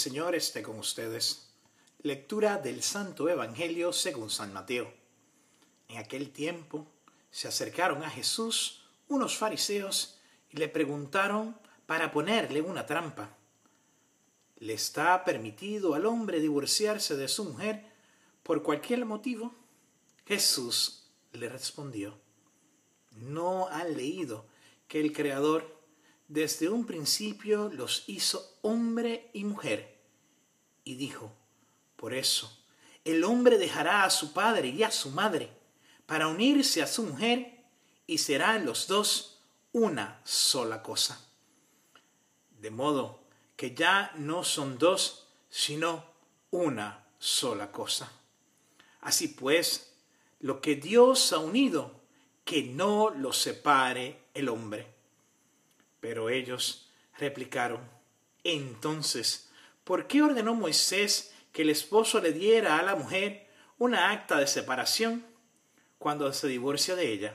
Señor esté con ustedes. Lectura del Santo Evangelio según San Mateo. En aquel tiempo se acercaron a Jesús unos fariseos y le preguntaron para ponerle una trampa. ¿Le está permitido al hombre divorciarse de su mujer por cualquier motivo? Jesús le respondió, ¿no han leído que el Creador desde un principio los hizo hombre y mujer? Y dijo, por eso, el hombre dejará a su padre y a su madre para unirse a su mujer y serán los dos una sola cosa. De modo que ya no son dos, sino una sola cosa. Así pues, lo que Dios ha unido, que no lo separe el hombre. Pero ellos replicaron, entonces, ¿por qué ordenó Moisés que el esposo le diera a la mujer una acta de separación cuando se divorcia de ella?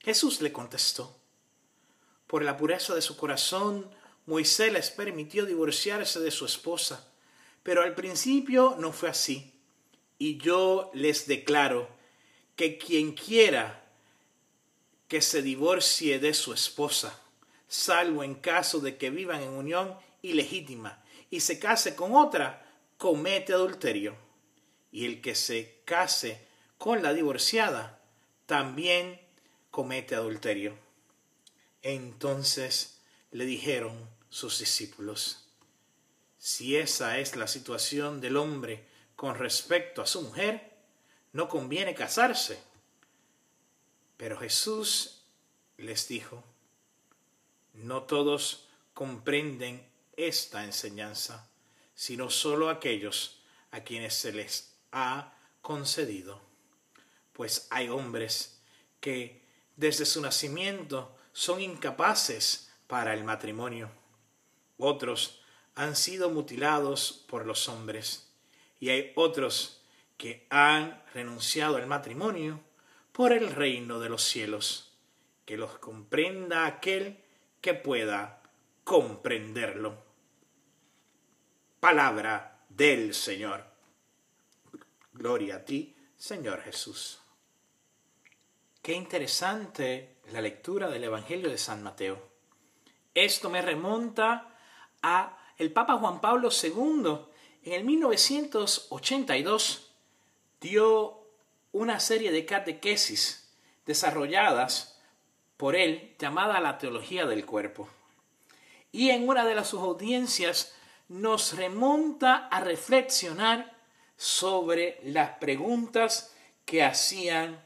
Jesús le contestó, por la pureza de su corazón, Moisés les permitió divorciarse de su esposa, pero al principio no fue así. Y yo les declaro que quien quiera que se divorcie de su esposa, salvo en caso de que vivan en unión ilegítima, y se case con otra, comete adulterio. Y el que se case con la divorciada, también comete adulterio. Entonces le dijeron sus discípulos, si esa es la situación del hombre con respecto a su mujer, no conviene casarse. Pero Jesús les dijo, no todos comprenden esta enseñanza, sino solo aquellos a quienes se les ha concedido. Pues hay hombres que desde su nacimiento son incapaces para el matrimonio. Otros han sido mutilados por los hombres y hay otros que han renunciado al matrimonio por el reino de los cielos. Que los comprenda aquel que pueda comprenderlo. Palabra del Señor. Gloria a ti, Señor Jesús. Qué interesante la lectura del Evangelio de San Mateo. Esto me remonta a el Papa Juan Pablo II. En el 1982 dio una serie de catequesis desarrolladas por él llamada la teología del cuerpo. Y en una de las sus audiencias nos remonta a reflexionar sobre las preguntas que hacían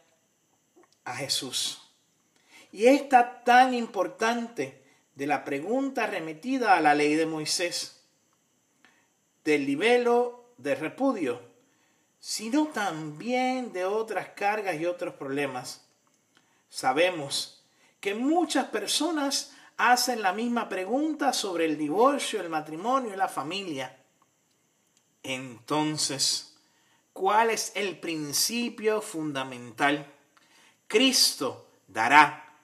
a Jesús. Y esta tan importante de la pregunta remitida a la ley de Moisés, del libelo de repudio, sino también de otras cargas y otros problemas. Sabemos que muchas personas hacen la misma pregunta sobre el divorcio, el matrimonio y la familia. Entonces, ¿cuál es el principio fundamental? Cristo dará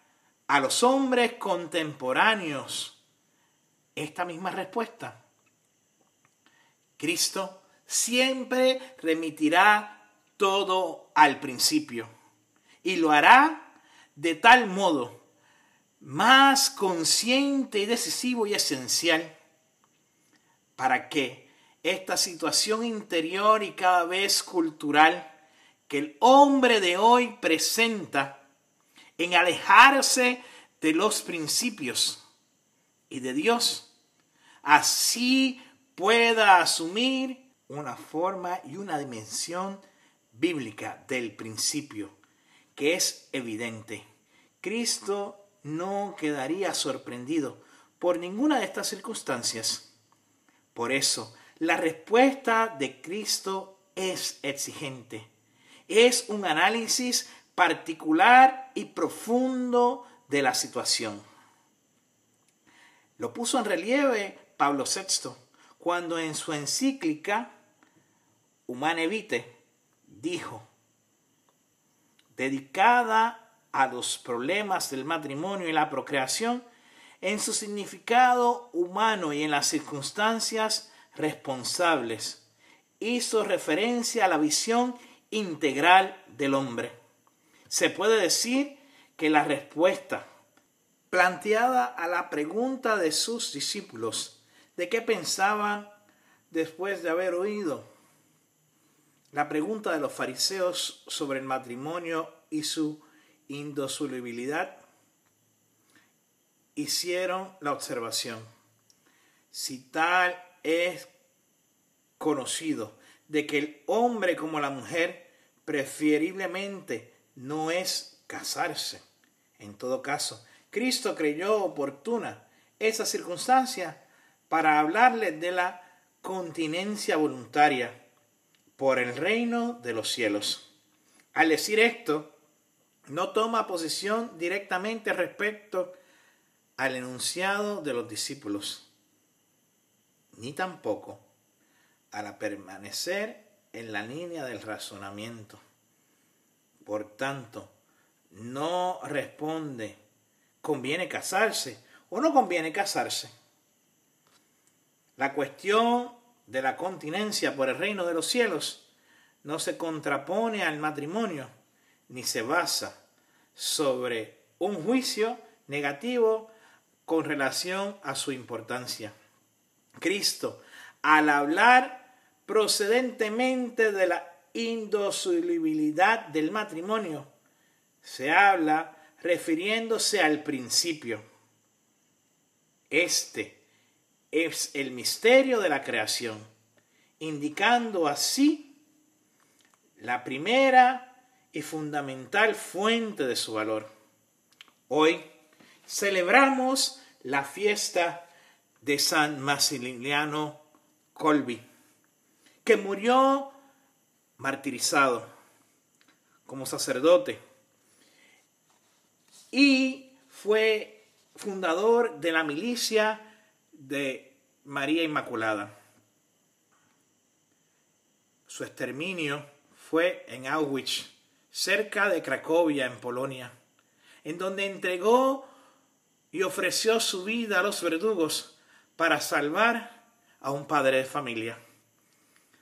a los hombres contemporáneos esta misma respuesta. Cristo siempre remitirá todo al principio y lo hará de tal modo más consciente y decisivo y esencial para que esta situación interior y cada vez cultural que el hombre de hoy presenta en alejarse de los principios y de Dios, así pueda asumir una forma y una dimensión bíblica del principio, que es evidente. Cristo no quedaría sorprendido por ninguna de estas circunstancias. Por eso, la respuesta de Cristo es exigente es un análisis particular y profundo de la situación. Lo puso en relieve Pablo VI cuando en su encíclica Humane Vitae dijo, dedicada a los problemas del matrimonio y la procreación, en su significado humano y en las circunstancias responsables, hizo referencia a la visión integral del hombre. Se puede decir que la respuesta planteada a la pregunta de sus discípulos de qué pensaban después de haber oído la pregunta de los fariseos sobre el matrimonio y su indosolubilidad, hicieron la observación. Si tal es conocido de que el hombre como la mujer preferiblemente no es casarse. En todo caso, Cristo creyó oportuna esa circunstancia para hablarle de la continencia voluntaria por el reino de los cielos. Al decir esto, no toma posición directamente respecto al enunciado de los discípulos, ni tampoco a la permanecer en la línea del razonamiento. Por tanto, no responde, ¿conviene casarse o no conviene casarse? La cuestión de la continencia por el reino de los cielos no se contrapone al matrimonio ni se basa sobre un juicio negativo con relación a su importancia. Cristo, al hablar procedentemente de la indosolubilidad del matrimonio, se habla refiriéndose al principio. Este es el misterio de la creación, indicando así la primera y fundamental fuente de su valor. Hoy celebramos la fiesta de San Maximiliano Colby, que murió martirizado como sacerdote y fue fundador de la milicia de María Inmaculada. Su exterminio fue en Auschwitz, cerca de Cracovia, en Polonia, en donde entregó y ofreció su vida a los verdugos para salvar a un padre de familia,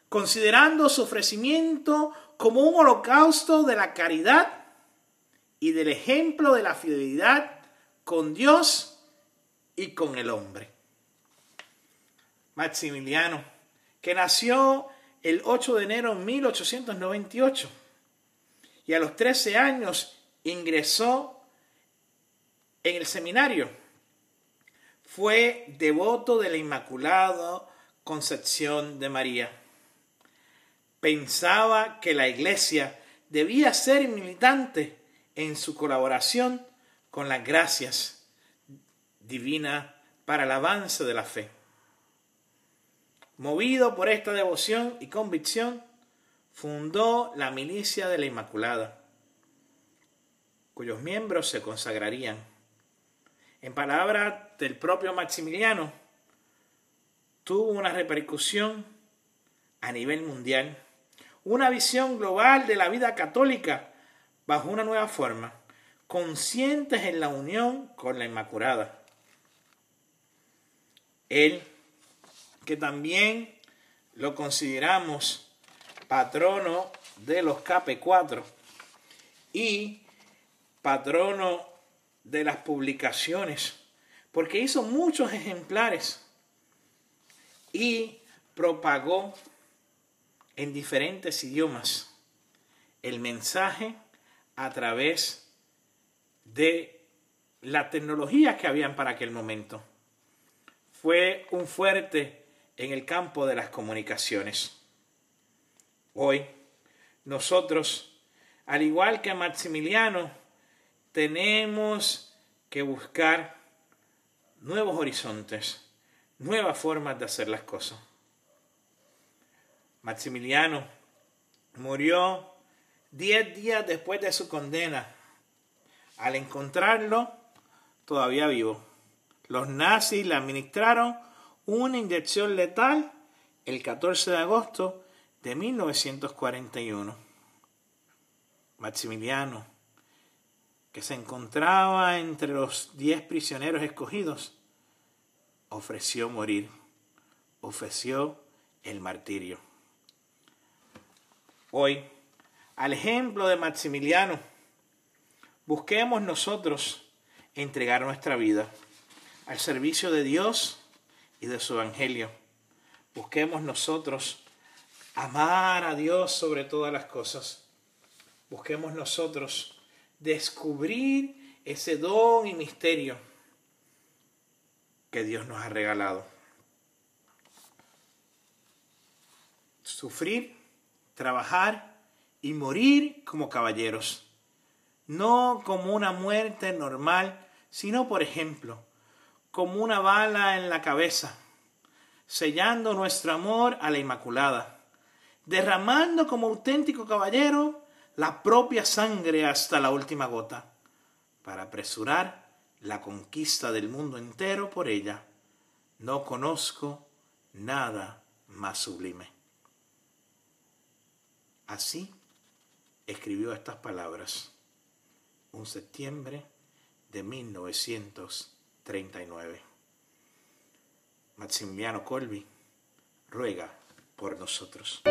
considerando su ofrecimiento como un holocausto de la caridad y del ejemplo de la fidelidad con Dios y con el hombre. Maximiliano, que nació el 8 de enero de 1898 y a los 13 años ingresó en el seminario. Fue devoto de la Inmaculada Concepción de María. Pensaba que la iglesia debía ser militante en su colaboración con las gracias divinas para el avance de la fe. Movido por esta devoción y convicción, fundó la Milicia de la Inmaculada, cuyos miembros se consagrarían. En palabras del propio Maximiliano, tuvo una repercusión a nivel mundial, una visión global de la vida católica bajo una nueva forma, conscientes en la unión con la Inmaculada. Él que también lo consideramos patrono de los KP4 y patrono de las publicaciones, porque hizo muchos ejemplares y propagó en diferentes idiomas el mensaje a través de la tecnología que habían para aquel momento. Fue un fuerte en el campo de las comunicaciones. Hoy, nosotros, al igual que Maximiliano, tenemos que buscar nuevos horizontes, nuevas formas de hacer las cosas. Maximiliano murió diez días después de su condena. Al encontrarlo, todavía vivo. Los nazis le administraron una inyección letal el 14 de agosto de 1941. Maximiliano, que se encontraba entre los diez prisioneros escogidos, ofreció morir, ofreció el martirio. Hoy, al ejemplo de Maximiliano, busquemos nosotros entregar nuestra vida al servicio de Dios y de su Evangelio. Busquemos nosotros amar a Dios sobre todas las cosas. Busquemos nosotros descubrir ese don y misterio que Dios nos ha regalado. Sufrir, trabajar y morir como caballeros. No como una muerte normal, sino, por ejemplo, como una bala en la cabeza, sellando nuestro amor a la Inmaculada, derramando como auténtico caballero la propia sangre hasta la última gota, para apresurar la conquista del mundo entero por ella. No conozco nada más sublime. Así escribió estas palabras un septiembre de 1939. Maximiliano Colby ruega por nosotros.